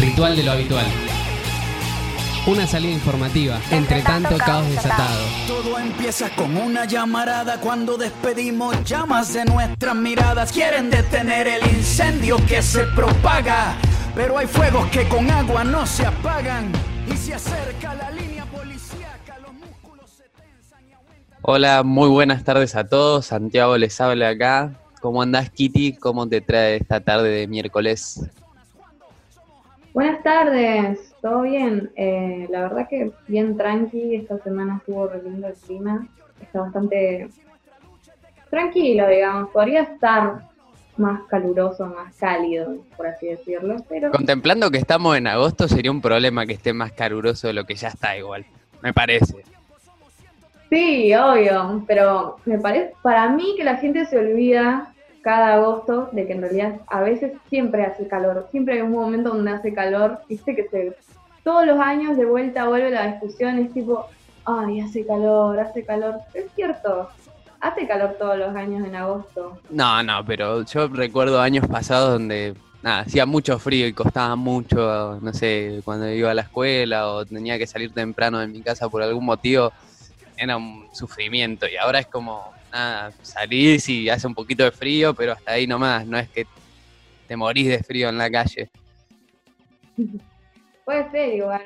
Ritual de lo habitual. Una salida informativa, entre tanto caos desatado. Todo empieza con una llamarada cuando despedimos llamas de nuestras miradas. Quieren detener el incendio que se propaga, pero hay fuegos que con agua no se apagan. Y se acerca la línea policíaca, los músculos se tensan y aumentan. Hola, muy buenas tardes a todos. Santiago les habla acá. ¿Cómo andás, Kitty? ¿Cómo te trae esta tarde de miércoles? Buenas tardes, ¿todo bien? Eh, la verdad que bien tranqui, esta semana estuvo re lindo el clima, está bastante tranquilo, digamos, podría estar más caluroso, más cálido, por así decirlo, pero Contemplando que estamos en agosto, sería un problema que esté más caluroso de lo que ya está igual, me parece. sí, obvio, pero me parece, para mí que la gente se olvida cada agosto de que en realidad a veces siempre hace calor, siempre hay un momento donde hace calor, viste que se, todos los años de vuelta vuelve la discusión, es tipo, ay, hace calor, hace calor, es cierto, hace calor todos los años en agosto. No, no, pero yo recuerdo años pasados donde hacía mucho frío y costaba mucho, no sé, cuando iba a la escuela o tenía que salir temprano de mi casa por algún motivo, era un sufrimiento y ahora es como, nada, salís y hace un poquito de frío, pero hasta ahí nomás, no es que te morís de frío en la calle. Puede ser igual.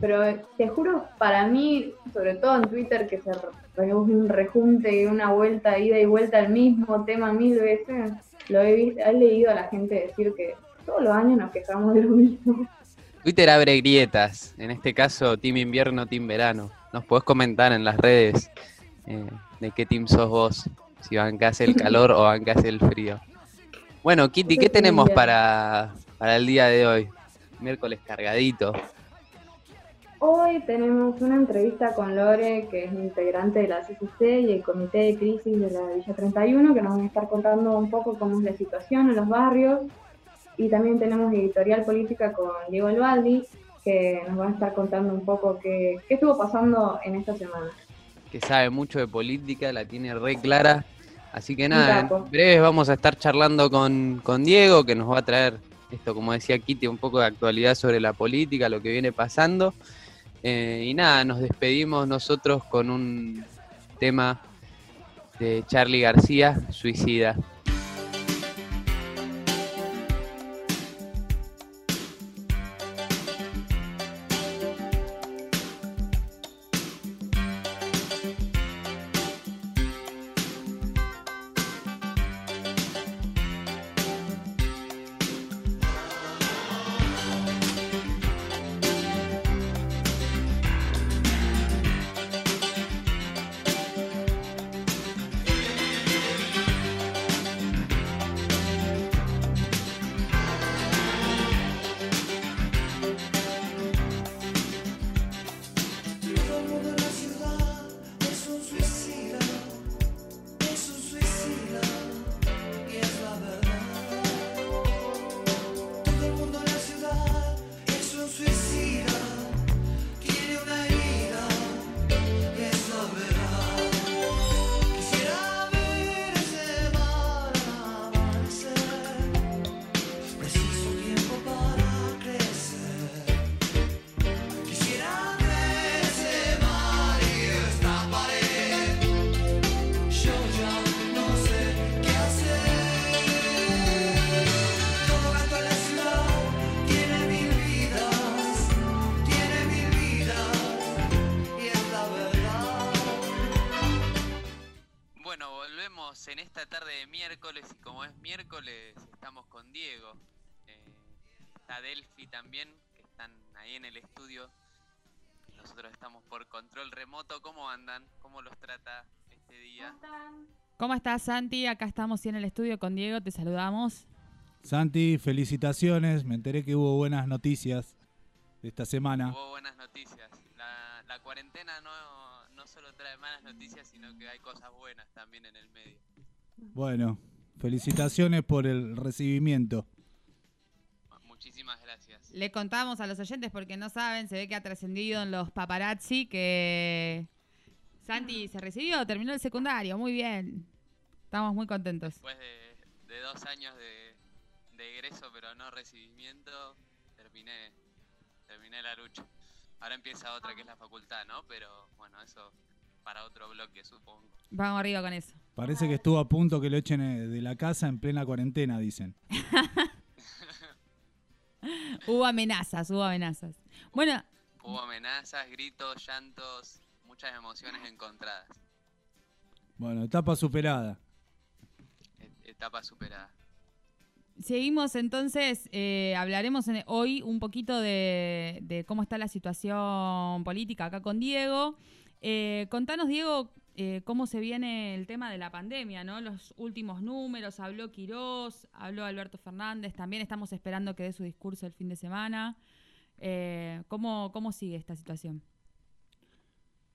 Pero te juro, para mí, sobre todo en Twitter, que se re- un rejunte y una vuelta, ida y vuelta al mismo tema mil veces, lo he visto, he leído a la gente decir que todos los años nos quejamos de lo mismo. Twitter abre grietas, en este caso Team Invierno, Team Verano. Nos podés comentar en las redes eh, de qué team sos vos, si bancás el calor o bancás el frío. Bueno, Kitty, ¿qué tenemos para, para el día de hoy? Miércoles cargadito. Hoy tenemos una entrevista con Lore, que es integrante de la CCC y el Comité de Crisis de la Villa 31, que nos van a estar contando un poco cómo es la situación en los barrios. Y también tenemos editorial política con Diego Albaldi, que nos va a estar contando un poco qué, qué estuvo pasando en esta semana. Que sabe mucho de política, la tiene re clara. Así que nada, en breve vamos a estar charlando con, con Diego, que nos va a traer esto, como decía Kitty, un poco de actualidad sobre la política, lo que viene pasando. Eh, y nada, nos despedimos nosotros con un tema de Charlie García, Suicida. Estás, Santi? Acá estamos en el estudio con Diego, te saludamos. Santi, felicitaciones. Me enteré que hubo buenas noticias de esta semana. Hubo buenas noticias. La, la cuarentena no, no solo trae malas noticias, sino que hay cosas buenas también en el medio. Bueno, felicitaciones por el recibimiento. Muchísimas gracias. Le contamos a los oyentes porque no saben, se ve que ha trascendido en los paparazzi que Santi se recibió, terminó el secundario, muy bien. Estamos muy contentos. Después de, de dos años de, de egreso, pero no recibimiento, terminé, terminé la lucha. Ahora empieza otra que es la facultad, ¿no? Pero bueno, eso para otro bloque, supongo. Vamos arriba con eso. Parece que estuvo a punto que lo echen eh, de la casa en plena cuarentena, dicen. Hubo amenazas, hubo amenazas. Bueno, Hubo amenazas, gritos, llantos, muchas emociones encontradas. Bueno, etapa superada. Etapa superada. Seguimos entonces, eh, hablaremos en- hoy un poquito de, de cómo está la situación política acá con Diego. Eh, contanos, Diego, eh, cómo se viene el tema de la pandemia, ¿no? Los últimos números, habló Quirós, habló Alberto Fernández, también estamos esperando que dé su discurso el fin de semana. Eh, ¿cómo, ¿Cómo sigue esta situación?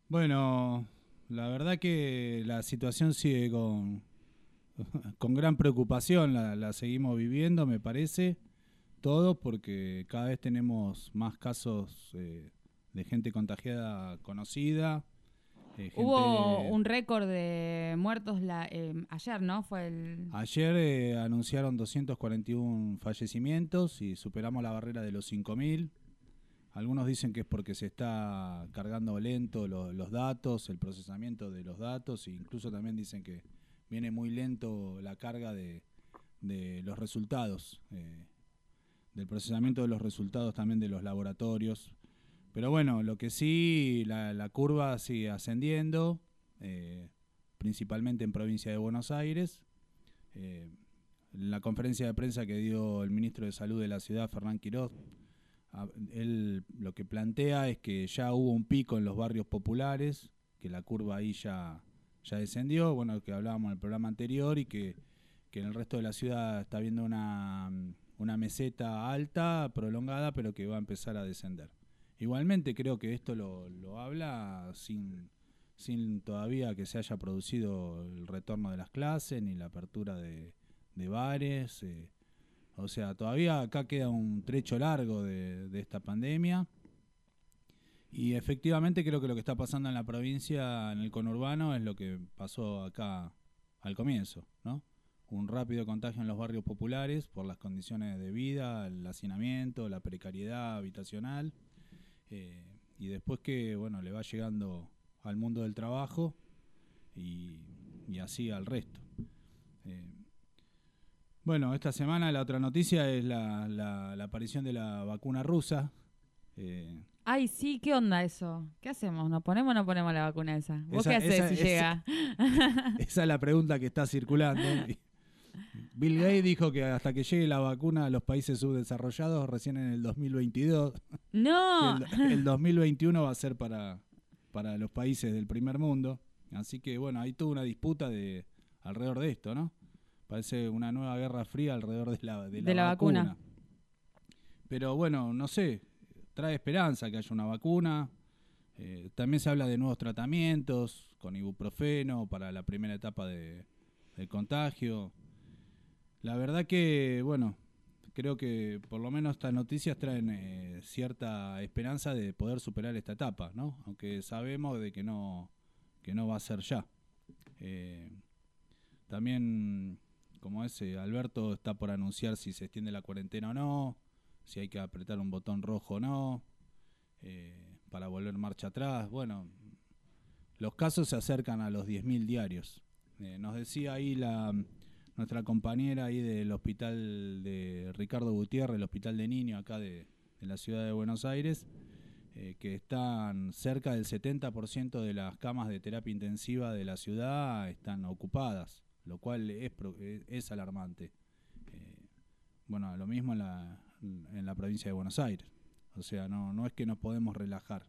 Bueno, la verdad que la situación sigue con, con gran preocupación, la, la seguimos viviendo, me parece, todos, porque cada vez tenemos más casos eh, de gente contagiada conocida. eh, gente- Hubo un récord de muertos la, eh, ayer, ¿no? Fue el... Ayer anunciaron 241 fallecimientos y superamos la barrera de los 5.000. Algunos dicen que es porque se está cargando lento lo- los datos, el procesamiento de los datos, e incluso también dicen que viene muy lento la carga de, los resultados, eh, del procesamiento de los resultados también de los laboratorios. Pero bueno, lo que sí, la, curva sigue ascendiendo, eh, principalmente en provincia de Buenos Aires. Eh, en la conferencia de prensa que dio el ministro de Salud de la ciudad, Fernán Quiroz, él lo que plantea es que ya hubo un pico en los barrios populares, que la curva ahí ya, ya descendió, bueno, que hablábamos en el programa anterior, y que, que en el resto de la ciudad está viendo una, una meseta alta, prolongada, pero que va a empezar a descender. Igualmente creo que esto lo, lo habla sin, sin todavía que se haya producido el retorno de las clases ni la apertura de, de bares. eh. O sea, todavía acá queda un trecho largo de, de esta pandemia. Y efectivamente creo que lo que está pasando en la provincia, en el conurbano, es lo que pasó acá al comienzo, ¿no? Un rápido contagio en los barrios populares por las condiciones de vida, el hacinamiento, la precariedad habitacional. eh, y después que, bueno, le va llegando al mundo del trabajo y, así al resto. Eh, bueno, esta semana la otra noticia es la, la- la aparición de la vacuna rusa. Eh, Ay, sí, ¿qué onda eso? ¿Qué hacemos? ¿Nos ponemos o no ponemos la vacuna esa? ¿Vos Esa- qué haces esa- si esa- llega? esa es la pregunta que está circulando. Bill Gates dijo que hasta que llegue la vacuna a los países subdesarrollados recién en el 2022. No. El, el 2021 va a ser para, para los países del primer mundo. Así que bueno, hay toda una disputa de alrededor de esto, ¿no? Parece una nueva guerra fría alrededor de la, de la, De la vacuna. Pero bueno, no sé, trae esperanza que haya una vacuna. Eh, también se habla de nuevos tratamientos con ibuprofeno para la primera etapa de, del contagio. La verdad que, bueno, creo que por lo menos estas noticias traen eh, cierta esperanza de poder superar esta etapa, ¿no? Aunque sabemos de que no, que no va a ser ya. Eh, también, como ese, Alberto está por anunciar si se extiende la cuarentena o no, si hay que apretar un botón rojo o no, eh, para volver marcha atrás. Bueno, los casos se acercan a los 10.000 diarios. Eh, nos decía ahí la nuestra compañera ahí del hospital de Ricardo Gutiérrez, el hospital de niños acá de, la ciudad de Buenos Aires, eh, que están cerca del 70% de las camas de terapia intensiva de la ciudad están ocupadas, lo cual es, es, alarmante. Bueno, lo mismo en la, en la provincia de Buenos Aires. O sea, no, no es que nos podemos relajar.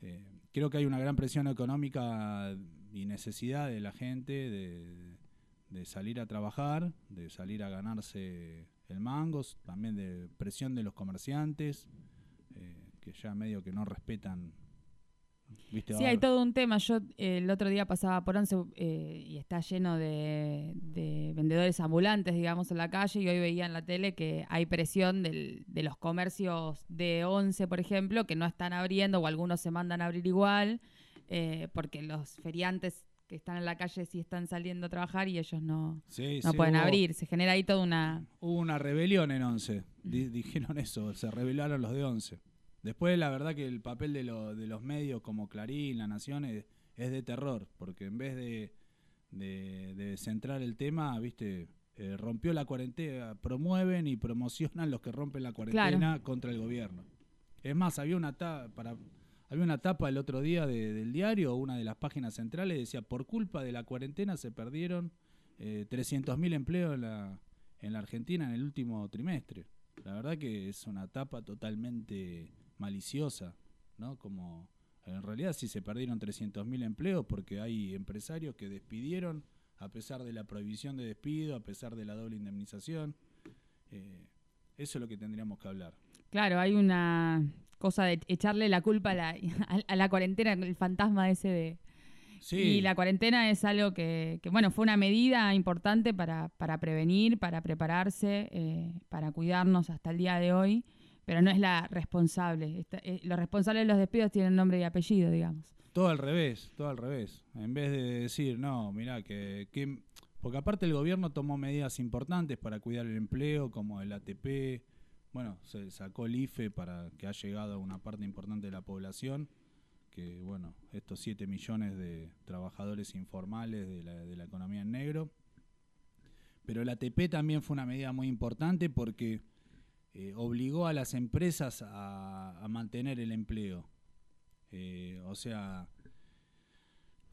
Eh, creo que hay una gran presión económica y necesidad de la gente de, salir a trabajar, de salir a ganarse el mango, también de presión de los comerciantes, eh, que ya medio que no respetan. ¿Viste? Sí, hay todo un tema. Yo eh, el otro día pasaba por Once eh, y está lleno de, de vendedores ambulantes, digamos, en la calle y hoy veía en la tele que hay presión del- de los comercios de Once, por ejemplo, que no están abriendo o algunos se mandan a abrir igual, eh, porque los feriantes que están en la calle sí están saliendo a trabajar y ellos no, Sí, no sí, pueden hubo- abrir. Se genera ahí toda una... Hubo una rebelión en 11. Di- dijeron eso, se rebelaron los de 11. Después, la verdad que el papel de, lo- de los medios como Clarín, La Nación, es, es de terror, porque en vez de, de- de centrar el tema, viste, Eh, rompió la cuarentena, promueven y promocionan los que rompen la cuarentena contra el gobierno. Es más, había una, para, había una tapa el otro día de- del diario, una de las páginas centrales, decía, por culpa de la cuarentena se perdieron eh, 300.000 empleos en la, en la Argentina en el último trimestre. La verdad que es una tapa totalmente maliciosa, ¿no? Como en realidad sí se perdieron 300.000 empleos porque hay empresarios que despidieron a pesar de la prohibición de despido, a pesar de la doble indemnización. Eh, eso es lo que tendríamos que hablar. Claro, hay una cosa de echarle la culpa a la, a, a la cuarentena, el fantasma ese de... Sí, Y la cuarentena es algo que, que, bueno, fue una medida importante para, para prevenir, para prepararse, eh, para cuidarnos hasta el día de hoy, pero no es la responsable. Eh, los responsables de los despidos tienen nombre y apellido, digamos. Todo al revés, todo al revés. En vez de decir, no, mirá, que, que- Porque aparte el gobierno tomó medidas importantes para cuidar el empleo, como el ATP. Bueno, se sacó el IFE para que ha llegado a una parte importante de la población. Que, bueno, estos 7 millones de trabajadores informales de la, de la economía en negro. Pero el ATP también fue una medida muy importante porque eh, obligó a las empresas a, mantener el empleo. Eh, o sea,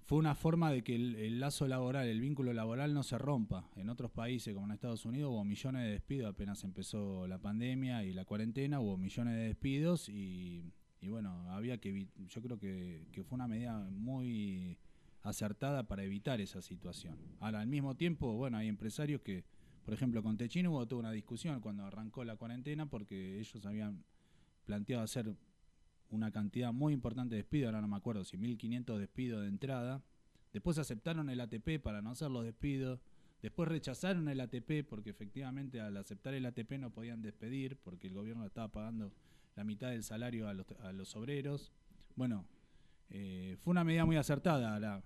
fue una forma de que el, lazo laboral, el vínculo laboral no se rompa. En otros países, como en Estados Unidos, hubo millones de despidos apenas empezó la pandemia y la cuarentena, hubo millones de despidos y, bueno, había que yo creo que fue una medida muy acertada para evitar esa situación. Ahora, al mismo tiempo, bueno, hay empresarios que, por ejemplo, con Techino hubo toda una discusión cuando arrancó la cuarentena porque ellos habían planteado hacer una cantidad muy importante de despidos, ahora no me acuerdo si 1500 despidos de entrada. Después aceptaron el ATP para no hacer los despidos. Después rechazaron el ATP porque efectivamente al aceptar el ATP no podían despedir porque el gobierno estaba pagando la mitad del salario a los, a los obreros. Bueno, eh, fue una medida muy acertada. Ahora,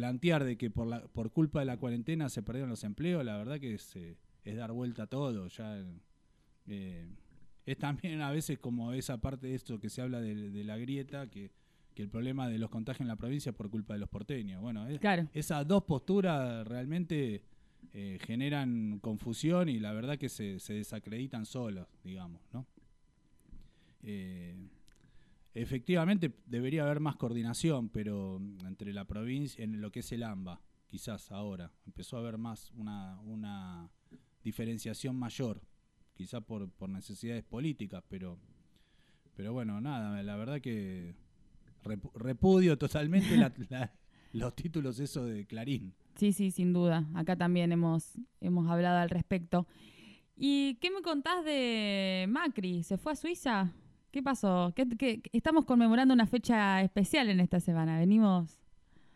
plantear de que por, la, por culpa de la cuarentena se perdieron los empleos, la verdad que es, eh, es dar vuelta a todo. Ya, eh, es también a veces como esa parte de esto que se habla de, de la grieta, que, que el problema de los contagios en la provincia es por culpa de los porteños. Bueno, es- Claro. esas dos posturas realmente eh, generan confusión y la verdad que se, se desacreditan solos, digamos, ¿no? Eh, efectivamente debería haber más coordinación, pero entre la provincia, en lo que es el AMBA, quizás ahora, empezó a haber más una, una diferenciación mayor, quizás por, por necesidades políticas, pero, pero bueno, nada, la verdad que repu- repudio totalmente los títulos eso de Clarín. Sí, sí, sin duda. Acá también hemos, hemos hablado al respecto. ¿Y qué me contás de Macri? ¿Se fue a Suiza? ¿Qué pasó? ¿Qué, qué- estamos conmemorando una fecha especial en esta semana. Venimos...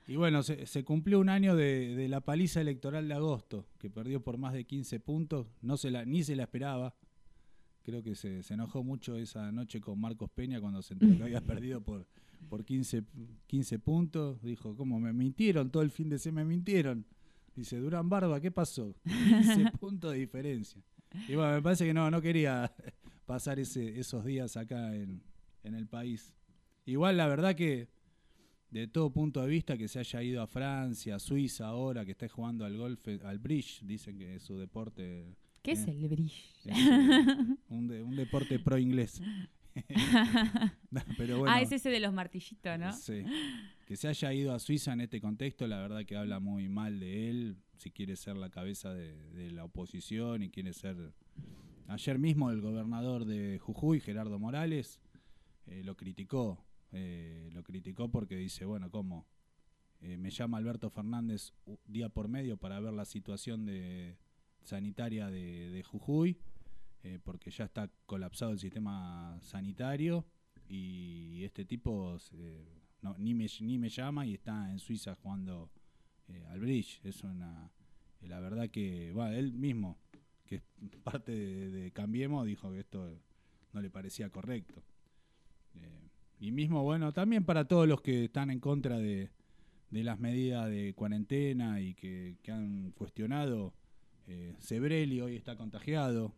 Y bueno, se, se cumplió un año de, de la paliza electoral de agosto, que perdió por más de 15 puntos, no se la, ni se la esperaba. Creo que se, se enojó mucho esa noche con Marcos Peña cuando se enteró que había perdido por, por 15, 15 puntos. Dijo, ¿cómo me mintieron? Todo el fin de semana me mintieron. Dice, Durán Barba, ¿qué pasó? 15 puntos de diferencia. Y bueno, me parece que no, no quería pasar ese, esos días acá en, en el país. Igual la verdad que de todo punto de vista que se haya ido a Francia, a Suiza ahora, que esté jugando al golf, al bridge, dicen que es su deporte. ¿Qué es eh, el es, eh, un, de- un deporte pro inglés. Pero bueno, ah, es ese de los martillitos, ¿no? sí. que se haya ido a Suiza en este contexto, la verdad que habla muy mal de él, si quiere ser la cabeza de, la oposición y quiere ser... Ayer mismo el gobernador de Jujuy, Gerardo Morales, eh, lo criticó, eh, lo criticó porque dice, bueno, ¿cómo? Eh, me llama Alberto Fernández día por medio para ver la situación de sanitaria de, de Jujuy, porque ya está colapsado el sistema sanitario y este tipo no, ni, me, ni me llama y está en Suiza jugando eh, al bridge. Es una, eh, la verdad que, bueno, él mismo, que es parte de, de Cambiemos, dijo que esto no le parecía correcto. Eh, y mismo, bueno, también para todos los que están en contra de, de las medidas de cuarentena y que, que han cuestionado. Eh, Sebrelli hoy está contagiado,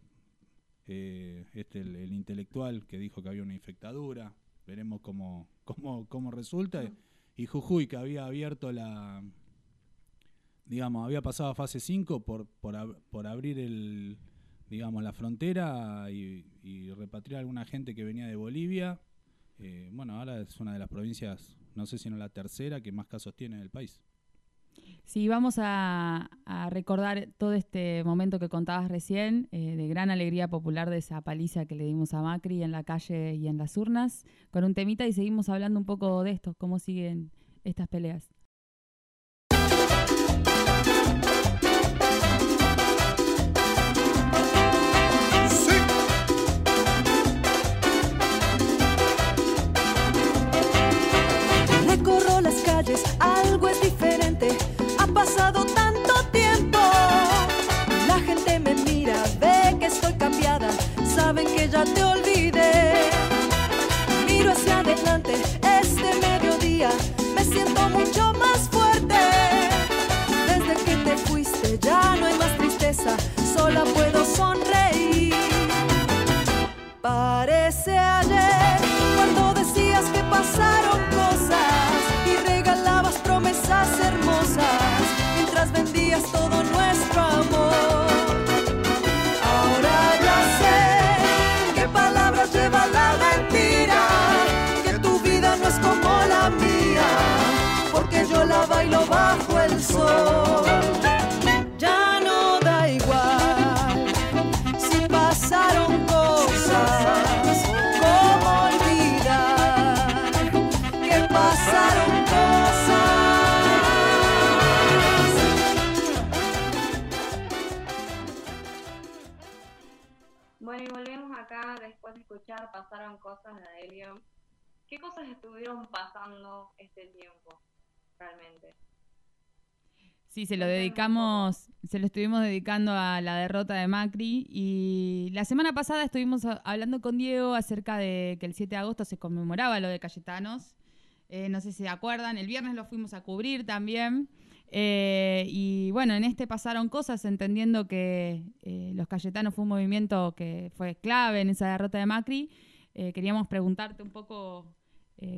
eh, este el, el intelectual que dijo que había una infectadura, veremos cómo, cómo, cómo resulta. Y Jujuy, que había abierto la, digamos, había pasado a fase 5 por, por, por abrir el, digamos, la frontera y, y repatriar a alguna gente que venía de Bolivia. Eh, bueno, ahora es una de las provincias, no sé si no la tercera, que más casos tiene en el país. Sí, vamos a, a recordar todo este momento que contabas recién, eh, de gran alegría popular de esa paliza que le dimos a Macri en la calle y en las urnas, con un temita y seguimos hablando un poco de esto, cómo siguen estas peleas. Pasado tanto tiempo. La gente me mira, ve que estoy cambiada. Saben que ya te olvidé. Miro hacia adelante, este mediodía. Me siento mucho más fuerte. Desde que te fuiste, ya no hay más tristeza. Sola puedo sonreír. Parece ayer cuando decías que pasaron escuchar Pasaron cosas de. ¿Qué cosas estuvieron pasando este tiempo, realmente? Sí, se lo dedicamos, se lo estuvimos dedicando a la derrota de Macri y la semana pasada estuvimos hablando con Diego acerca de que el 7 de agosto se conmemoraba lo de Cayetanos. Eh, no sé si se acuerdan, el viernes lo fuimos a cubrir también. Eh, y bueno, en este pasaron cosas entendiendo que eh, los Cayetanos fue un movimiento que fue clave en esa derrota de Macri. Eh, queríamos preguntarte un poco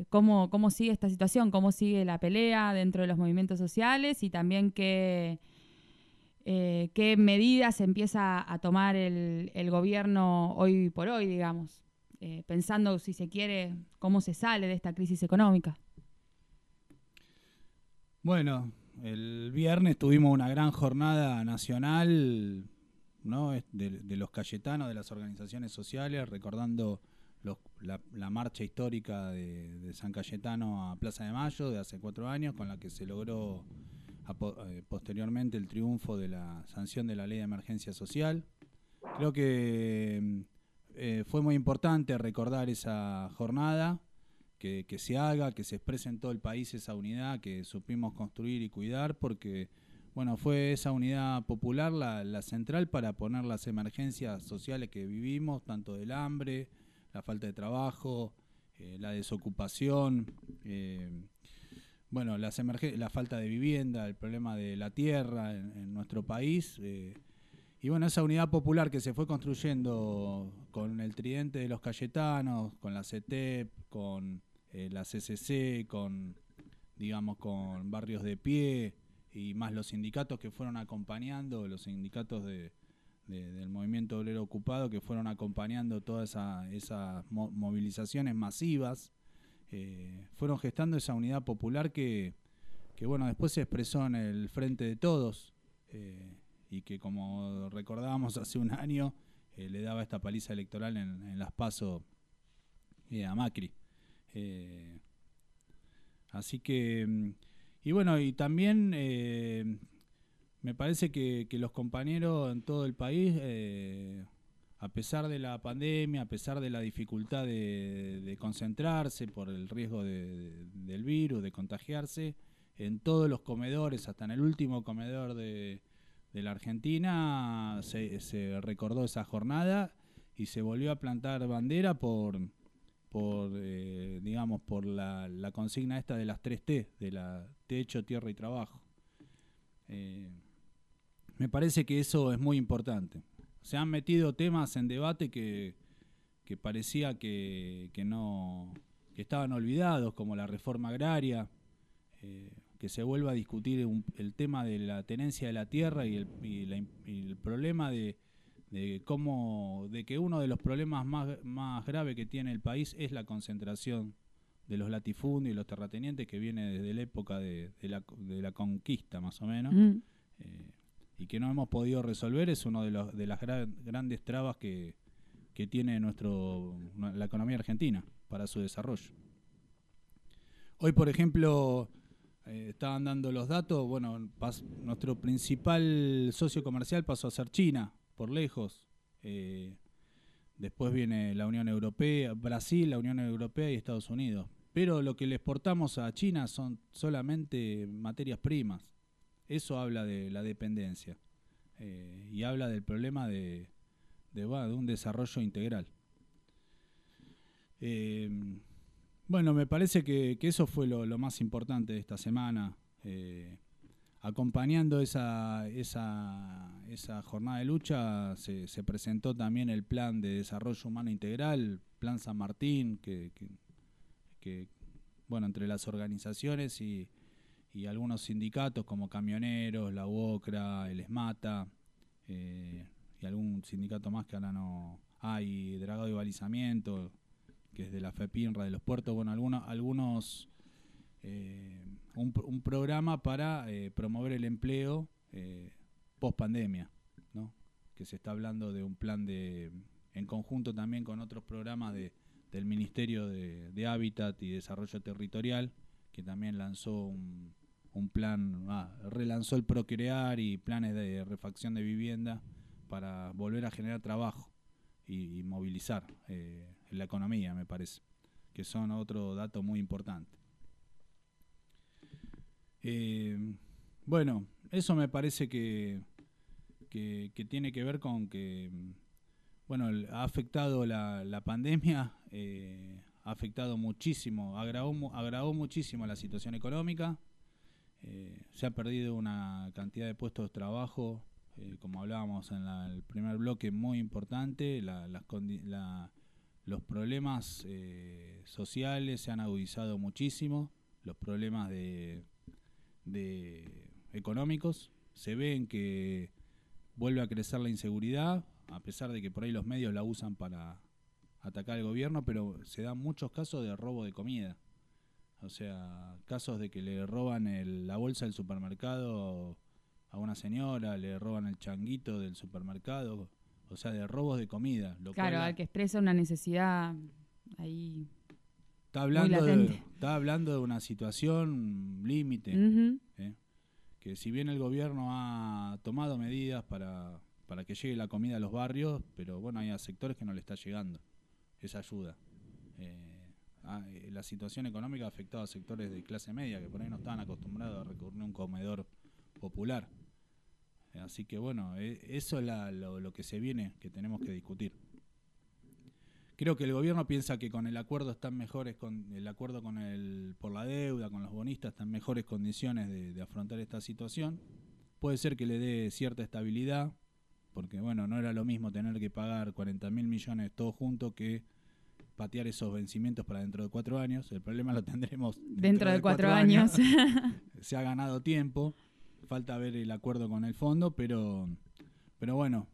cómo, cómo sigue esta situación, cómo sigue la pelea dentro de los movimientos sociales y también qué, qué medidas empieza a tomar el, el gobierno hoy por hoy, digamos, pensando, si se quiere, cómo se sale de esta crisis económica. Bueno, el viernes tuvimos una gran jornada nacional ¿no? De, los cayetanos, de las organizaciones sociales, recordando los- la, la marcha histórica de, San Cayetano a Plaza de Mayo de hace cuatro años, con la que se logró eh, posteriormente el triunfo de la sanción de la ley de emergencia social. Creo que eh, fue muy importante recordar esa jornada, que, se haga, que se exprese en todo el país esa unidad que supimos construir y cuidar, porque bueno, fue esa unidad popular la, la central para poner las emergencias sociales que vivimos, tanto del hambre, la falta de trabajo, eh, la desocupación, eh, bueno, las la falta de vivienda, el problema de la tierra en, en nuestro país. eh, y bueno, esa unidad popular que se fue construyendo con el tridente de los Cayetanos, con la CETEP, con eh, la CCC, con, digamos, con barrios de pie y más los sindicatos que fueron acompañando, los sindicatos de, de- del movimiento obrero ocupado que fueron acompañando todas esa- esas mo- movilizaciones masivas, eh, fueron gestando esa unidad popular que, que, bueno, después se expresó en el Frente de Todos eh, y que como recordábamos hace un año eh, le daba esta paliza electoral en, en las PASO eh, a Macri. Eh, así que, mm, y bueno, y también eh, me parece que, los compañeros en todo el país, eh, a pesar de la pandemia, a pesar de la dificultad de, concentrarse por el riesgo de- de- del virus, de contagiarse, en todos los comedores, hasta en el último comedor de, de la Argentina, se, se recordó esa jornada y se volvió a plantar bandera por, por eh, digamos, por la, la consigna esta de las tres T, de la techo, tierra y trabajo. Eh, me parece que eso es muy importante. Se han metido temas en debate que, que parecía que, que no que estaban olvidados, como la reforma agraria, eh, que se vuelva a discutir el tema de la tenencia de la tierra y el, y el problema de, de cómo de que uno de los problemas más, más graves que tiene el país es la concentración de los latifundios y los terratenientes que viene desde la época de, de la, de la conquista más o menos Mm. eh, y que no hemos podido resolver es uno de, los, de las gra- grandes trabas que, que tiene nuestro la economía argentina para su desarrollo. Hoy, por ejemplo, eh, estaban dando los datos, bueno, pas- nuestro principal socio comercial pasó a ser China, por lejos. Eh, después viene la Unión Europea, Brasil, la Unión Europea y Estados Unidos. Pero lo que le exportamos a China son solamente materias primas. Eso habla de la dependencia eh, y habla del problema de, de, un desarrollo integral. Eh, bueno, me parece que, eso fue lo, más importante de esta semana. Acompañando esa, esa, esa jornada de lucha, se, se presentó también el Plan de Desarrollo Humano Integral, Plan San Martín, que, que- bueno, entre las organizaciones y, y algunos sindicatos como Camioneros, la UOCRA, el ESMATA eh, y algún sindicato más que ahora no hay, Dragado y Balizamiento, que es de la FEPINRA de los puertos, bueno, algunos, algunos eh, un, un programa para eh, promover el empleo eh, post pandemia, ¿no? que se está hablando de un plan de en conjunto también con otros programas de, del Ministerio de, de Hábitat y Desarrollo Territorial, que también lanzó un, plan, ah, relanzó el Procrear y planes de refacción de vivienda para volver a generar trabajo y, movilizar la economía, me parece, que son otro dato muy importante. Eh, bueno, eso me parece que, tiene que ver con que, bueno, ha afectado la, pandemia, eh, ha afectado muchísimo, agravó, agravó muchísimo la situación económica, eh, se ha perdido una cantidad de puestos de trabajo, como hablábamos en el primer bloque, muy importante, los problemas sociales se han agudizado muchísimo, los problemas de, de económicos, se ven que vuelve a crecer la inseguridad, a pesar de que por ahí los medios la usan para atacar al gobierno, pero se dan muchos casos de robo de comida. O sea, casos de que le roban el- la bolsa del supermercado a una señora, le roban el changuito del supermercado, o sea, de robos de comida. Lo Claro, cual al que expresa una necesidad ahí. Está hablando, de, está hablando de una situación límite. ¿eh? que si bien el gobierno ha tomado medidas para, para que llegue la comida a los barrios, pero bueno, hay sectores que no le está llegando esa ayuda. Eh, ah, eh, la situación económica ha afectado a sectores de clase media que por ahí no estaban acostumbrados a recurrir a un comedor popular. Así que bueno, eh, eso es la- lo, lo que se viene, que tenemos que discutir. Creo que el gobierno piensa que con el acuerdo están mejores, con el acuerdo con el por la deuda, con los bonistas, están en mejores condiciones de, de afrontar esta situación. Puede ser que le dé cierta estabilidad, porque bueno, no era lo mismo tener que pagar 40 mil millones todos juntos que patear esos vencimientos para dentro de cuatro años. El problema lo tendremos Dentro de cuatro años. se ha ganado tiempo, falta ver el acuerdo con el fondo, pero, pero bueno,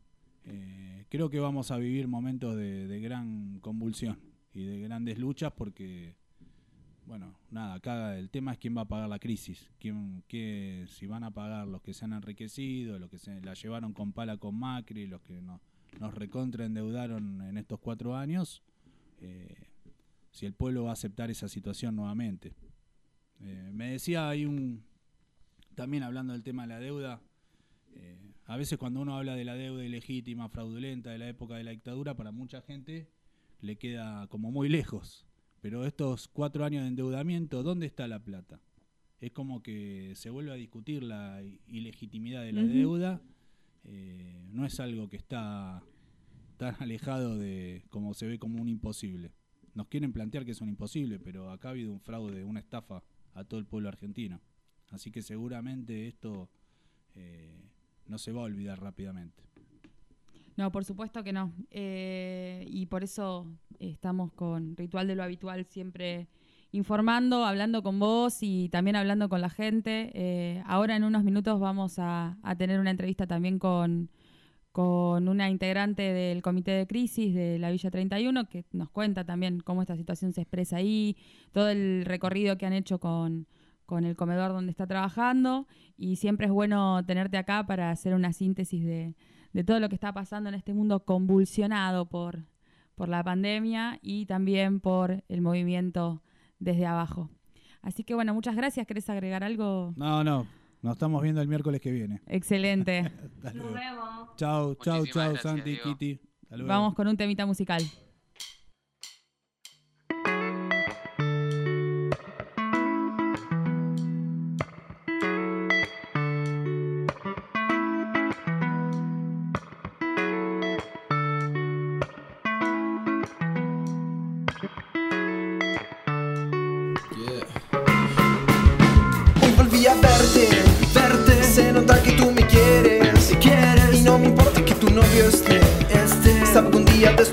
eh, creo que vamos a vivir momentos de, gran convulsión y de grandes luchas porque, bueno, nada, acá el tema es quién va a pagar la crisis, quién, qué, si van a pagar los que se han enriquecido, los que se la llevaron con pala con Macri, los que no, nos recontra endeudaron en estos cuatro años, eh, si el pueblo va a aceptar esa situación nuevamente. Eh, me decía, hay un. También hablando del tema de la deuda, eh, a veces cuando uno habla de la deuda ilegítima, fraudulenta de la época de la dictadura, para mucha gente le queda como muy lejos. Pero estos cuatro años de endeudamiento, ¿dónde está la plata? Es como que se vuelve a discutir la ilegitimidad de la deuda. eh, no es algo que está tan alejado de como se ve como un imposible. nos quieren plantear que es un imposible, pero acá ha habido un fraude, una estafa a todo el pueblo argentino. Así que seguramente esto eh, no se va a olvidar rápidamente. No, por supuesto que no. Eh, y por eso estamos con Ritual de lo Habitual siempre informando, hablando con vos y también hablando con la gente. Eh, ahora en unos minutos vamos a, a tener una entrevista también con, con una integrante del Comité de Crisis de la Villa 31 que nos cuenta también cómo esta situación se expresa ahí, todo el recorrido que han hecho con, con el comedor donde está trabajando y siempre es bueno tenerte acá para hacer una síntesis de, de todo lo que está pasando en este mundo convulsionado por, por la pandemia y también por el movimiento desde abajo. Así que bueno, muchas gracias. ¿Querés agregar algo? No, no, nos estamos viendo el miércoles que viene. Excelente. Nos vemos. Chau, chau, Muchísimas chau, gracias, Santi, Diego. Kitty. Hasta luego. Vamos con un temita musical.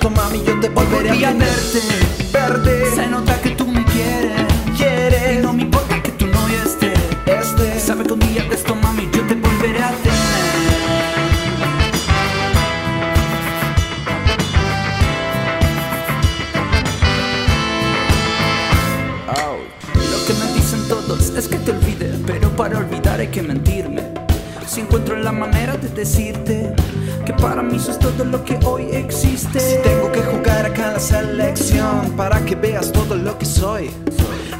Esto, mami, yo te volveré Volví a a tener. verte, Verte, se nota que tú me quieres. quieres. Y no me importa que tu novio esté. Este, Sabe que un día de esto, mami, yo te volveré a tener. Lo que me dicen todos es que te olvide, pero para olvidar hay que mentirme. Si encuentro la manera de decirte para mí sos todo lo que hoy existe. Si tengo que jugar acá en la selección para que veas todo lo que soy.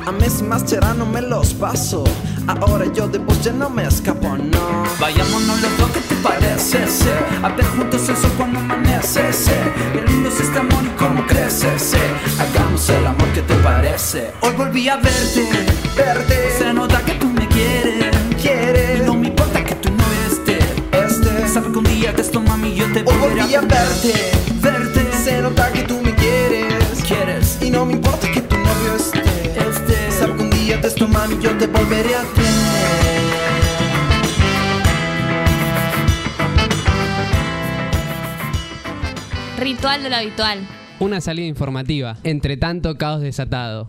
A Messi Mascherano me los paso. Ahora yo de vos ya no me escapo, no. Vayámonos los dos, ¿qué te parece? sí? A ver juntos el sol cuando amanece, sí. Qué lindo es este amor y cómo crece, sí. Hagamos el amor, ¿qué te parece? Hoy volví a verte, Verte, se nota que tú me quieres. Esto, mami, yo te volví a verte. Verte, Se nota que tú me quieres. quieres. Y no me importa que tu novio esté. Este, Sabe que un día de esto, mami, yo te volveré a tener. Ritual de lo habitual. Una salida informativa. Entre tanto, caos desatado.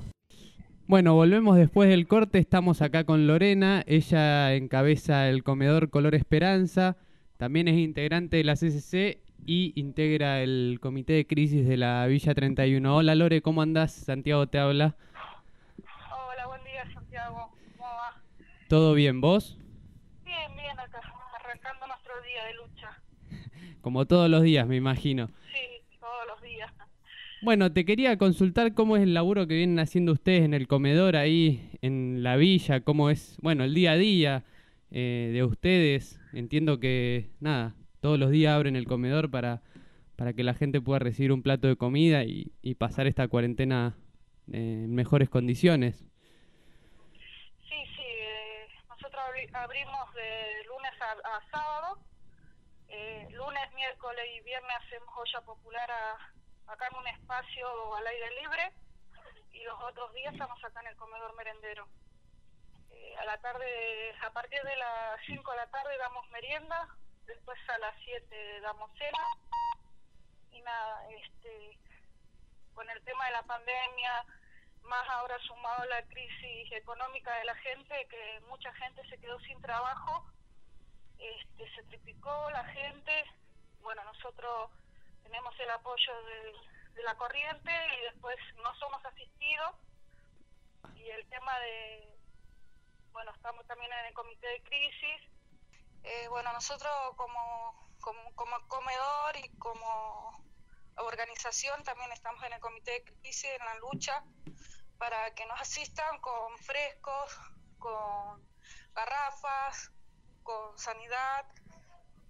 Bueno, volvemos después del corte. Estamos acá con Lorena. Ella encabeza el comedor Color Esperanza. También es integrante de la CCC y integra el comité de crisis de la Villa 31. Hola Lore, ¿cómo andás? Santiago te habla. Hola, buen día Santiago. ¿Cómo va? ¿Todo bien vos? Bien, bien acá, arrancando nuestro día de lucha. Como todos los días, me imagino. Sí, todos los días. Bueno, te quería consultar cómo es el laburo que vienen haciendo ustedes en el comedor ahí en la villa, cómo es, bueno, el día a día eh, de ustedes. Entiendo que, nada, todos los días abren el comedor para, para que la gente pueda recibir un plato de comida y, pasar esta cuarentena en mejores condiciones. Sí, sí, eh, nosotros abri- abrimos de lunes a, a sábado. Eh, lunes, miércoles y viernes hacemos olla popular a- acá en un espacio al aire libre y los otros días estamos acá en el comedor merendero. A la tarde, a partir de las 5 de la tarde damos merienda, después a las 7 damos cena y nada, este, con el tema de la pandemia, más ahora sumado a la crisis económica de la gente, que mucha gente se quedó sin trabajo, este, se triplicó la gente, bueno, nosotros tenemos el apoyo de la corriente y después no somos asistidos y el tema de, bueno, estamos también en el comité de crisis. Eh, bueno, nosotros como, como, como comedor y como organización también estamos en el comité de crisis, en la lucha, para que nos asistan con frescos, con garrafas, con sanidad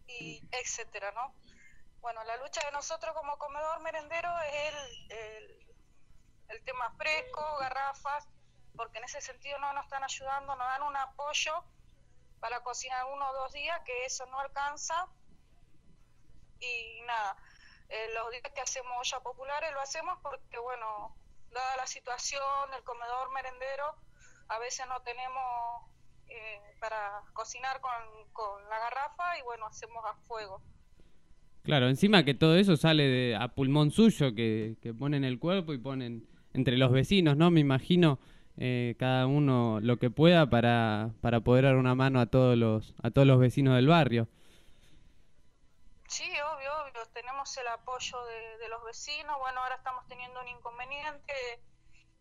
y etcétera, ¿no? Bueno, la lucha de nosotros como comedor merendero es el, el, el tema fresco, garrafas, porque en ese sentido no nos están ayudando, nos dan un apoyo para cocinar uno o dos días, que eso no alcanza. Y nada, eh, los días que hacemos olla populares lo hacemos porque, bueno, dada la situación, el comedor merendero, a veces no tenemos eh, para cocinar con, con la garrafa y bueno, hacemos a fuego. Claro, encima que todo eso sale de, a pulmón suyo, que, que ponen el cuerpo y ponen entre los vecinos, ¿no? Me imagino eh, cada uno lo que pueda para, para poder dar una mano a todos los, a todos los vecinos del barrio. Sí, obvio, obvio, tenemos el apoyo de, los vecinos. Bueno, ahora estamos teniendo un inconveniente,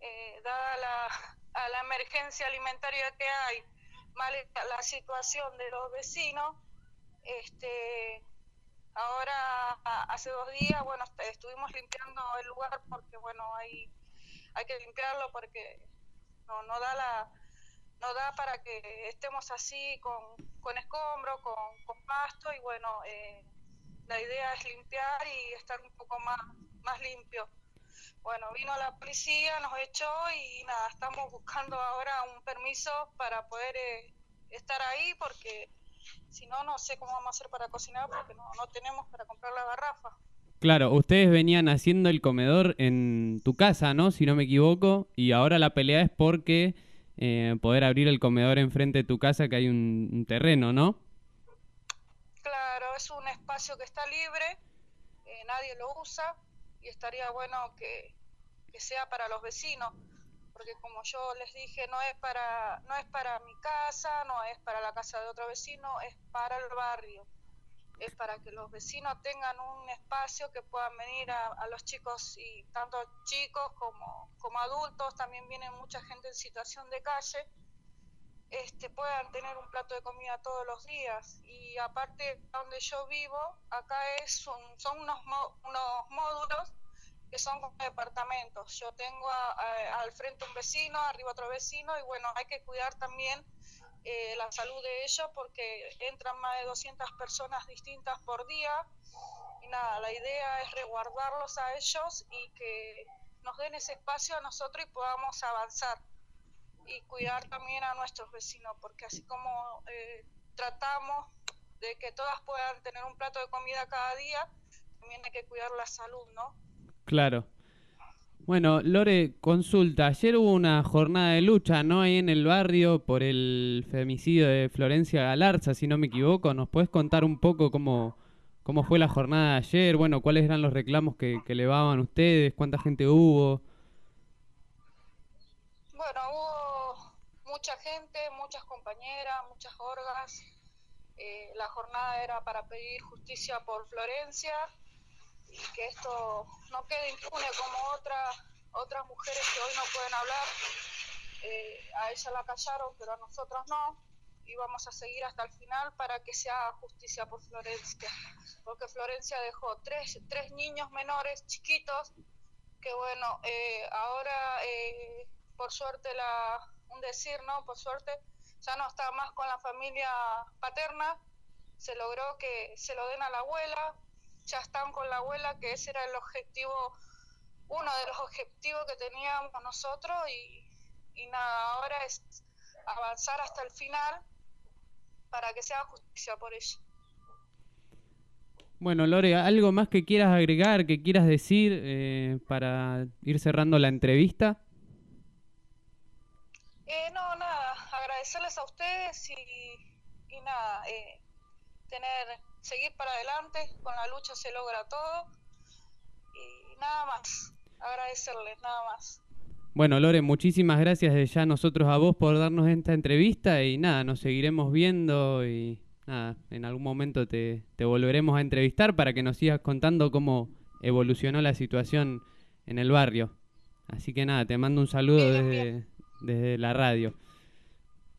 eh, dada la, a la emergencia alimentaria que hay, mal la situación de los vecinos. Este, ahora, hace dos días, bueno, est- estuvimos limpiando el lugar porque, bueno, hay, hay que limpiarlo porque no, no da la no da para que estemos así con, con escombro, con, con pasto y bueno, eh, la idea es limpiar y estar un poco más, más limpio. Bueno, vino la policía, nos echó y nada, estamos buscando ahora un permiso para poder eh, estar ahí porque si no, no sé cómo vamos a hacer para cocinar porque no, no tenemos para comprar la garrafa. Claro, ustedes venían haciendo el comedor en tu casa, ¿no? Si no me equivoco, y ahora la pelea es porque eh, poder abrir el comedor enfrente de tu casa, que hay un, terreno, ¿no? Claro, es un espacio que está libre, eh, nadie lo usa y estaría bueno que, que sea para los vecinos, porque como yo les dije, no es para no es para mi casa, no es para la casa de otro vecino, es para el barrio. Es para que los vecinos tengan un espacio que puedan venir a, a los chicos y tanto chicos como, como adultos, también viene mucha gente en situación de calle este, puedan tener un plato de comida todos los días. Y aparte, donde yo vivo, acá es un- son unos, mo- unos módulos que son como departamentos. Yo tengo al frente un vecino, arriba otro vecino, y bueno, hay que cuidar también eh, la salud de ellos porque entran más de 200 personas distintas por día. Y nada, la idea es resguardarlos a ellos y que nos den ese espacio a nosotros y podamos avanzar y cuidar también a nuestros vecinos, porque así como eh, tratamos de que todas puedan tener un plato de comida cada día, también hay que cuidar la salud, ¿no? Claro. Bueno, Lore, consulta. Ayer hubo una jornada de lucha, ¿no? Ahí en el barrio por el femicidio de Florencia Galarza, si no me equivoco. ¿Nos puedes contar un poco cómo, cómo fue la jornada de ayer? Bueno, cuáles eran los reclamos que, que elevaban ustedes, cuánta gente hubo. Bueno, hubo mucha gente, muchas compañeras, muchas orgas. Eh, la jornada era para pedir justicia por Florencia y que esto no quede impune como otras otras mujeres que hoy no pueden hablar. Eh, a ella la callaron, pero a nosotros no. Y vamos a seguir hasta el final para que se haga justicia por Florencia. Porque Florencia dejó tres, tres niños menores, chiquitos, que bueno, eh, ahora eh, por suerte la, un decir, ¿no? Por suerte ya no está más con la familia paterna, se logró que se lo den a la abuela, ya están con la abuela, que ese era el objetivo, uno de los objetivos que teníamos nosotros y, y nada, ahora es avanzar hasta el final para que se haga justicia por ella. Bueno, Lore, ¿algo más que quieras agregar, que quieras decir eh, para ir cerrando la entrevista? Eh, no, nada, agradecerles a ustedes y, y nada, eh, tener, seguir para adelante, con la lucha se logra todo y nada más, agradecerles, nada más. Bueno, Lore, muchísimas gracias de ya nosotros a vos por darnos esta entrevista y nada, nos seguiremos viendo y nada, en algún momento te, te volveremos a entrevistar para que nos sigas contando cómo evolucionó la situación en el barrio. Así que nada, te mando un saludo desde, desde la radio.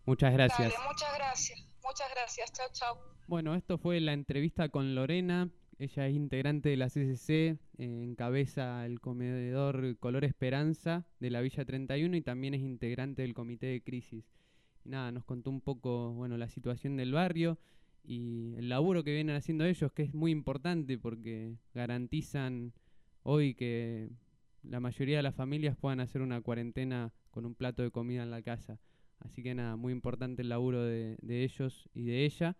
Muchas gracias. Dale, muchas gracias, muchas gracias, chao, chao. Bueno, esto fue la entrevista con Lorena. Ella es integrante de la CCC, eh, encabeza el comedor Color Esperanza de la Villa 31 y también es integrante del comité de crisis. Y nada, nos contó un poco, bueno, la situación del barrio y el laburo que vienen haciendo ellos, que es muy importante porque garantizan hoy que la mayoría de las familias puedan hacer una cuarentena con un plato de comida en la casa. Así que nada, muy importante el laburo de, de ellos y de ella.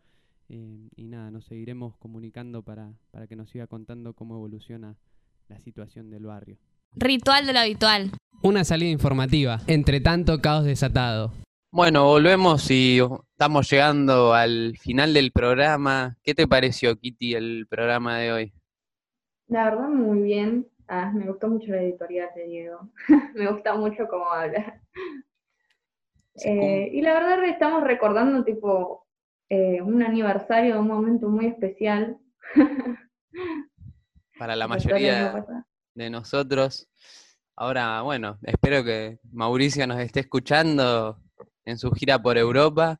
Eh, y nada, nos seguiremos comunicando para, para que nos siga contando cómo evoluciona la situación del barrio. Ritual de lo habitual. Una salida informativa, entre tanto caos desatado. Bueno, volvemos y estamos llegando al final del programa. ¿Qué te pareció, Kitty, el programa de hoy? La verdad, muy bien. Ah, me gustó mucho la editorial de Diego. me gusta mucho cómo habla. Eh, y la verdad, estamos recordando, tipo, eh, un aniversario, un momento muy especial. Para la mayoría de nosotros. Ahora, bueno, espero que Mauricio nos esté escuchando en su gira por Europa,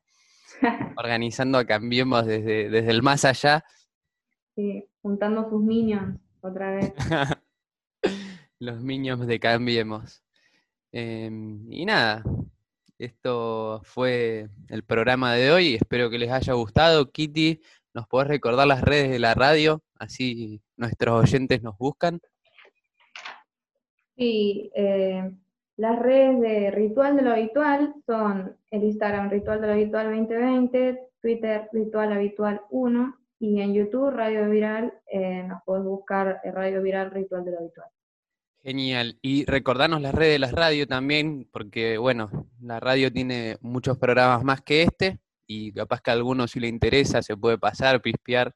organizando a Cambiemos desde, desde el más allá. Sí, juntando sus minions otra vez. Los niños de Cambiemos. Em, y nada, esto fue el programa de hoy. Espero que les haya gustado. Kitty, ¿nos podés recordar las redes de la radio? Así nuestros oyentes nos buscan. Y eh, las redes de Ritual de lo Habitual son el Instagram Ritual de lo Habitual 2020, Twitter Ritual Habitual 1 y en YouTube Radio Viral eh, nos podés buscar eh, Radio Viral Ritual de lo Habitual. Genial. Y recordarnos las redes de la radio también, porque bueno, la radio tiene muchos programas más que este, y capaz que a alguno si le interesa se puede pasar, pispear,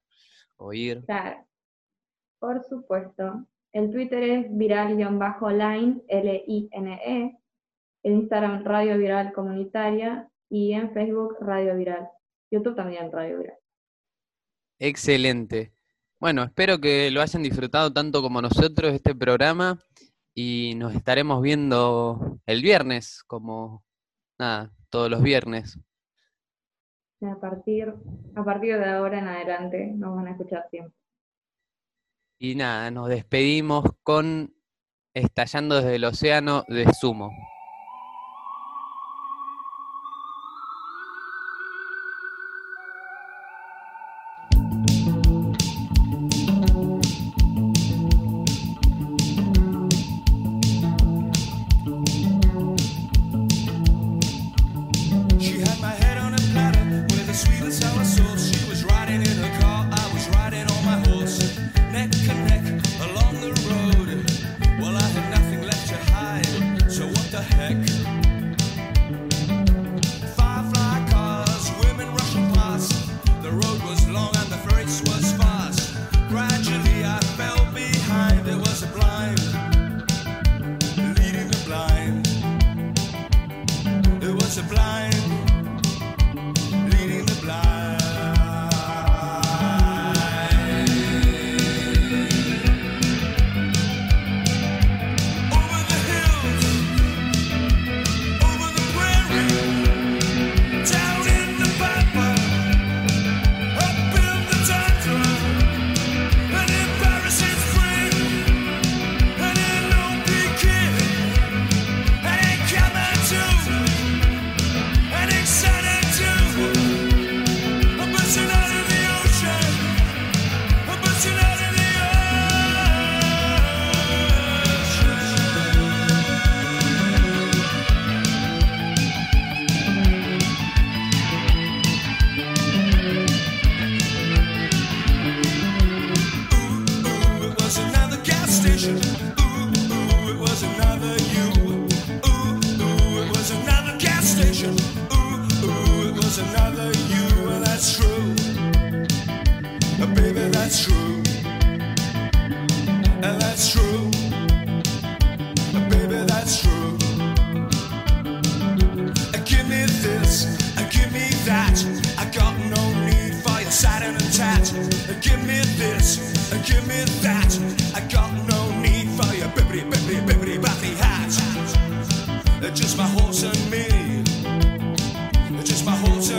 oír. Claro, por supuesto. El Twitter es viral-line, L-I-N-E. El Instagram Radio Viral Comunitaria y en Facebook Radio Viral. YouTube también Radio Viral. Excelente. Bueno, espero que lo hayan disfrutado tanto como nosotros este programa y nos estaremos viendo el viernes, como nada, todos los viernes. A partir, a partir de ahora en adelante nos van a escuchar siempre. Y nada, nos despedimos con Estallando desde el Océano de Sumo. my whole church.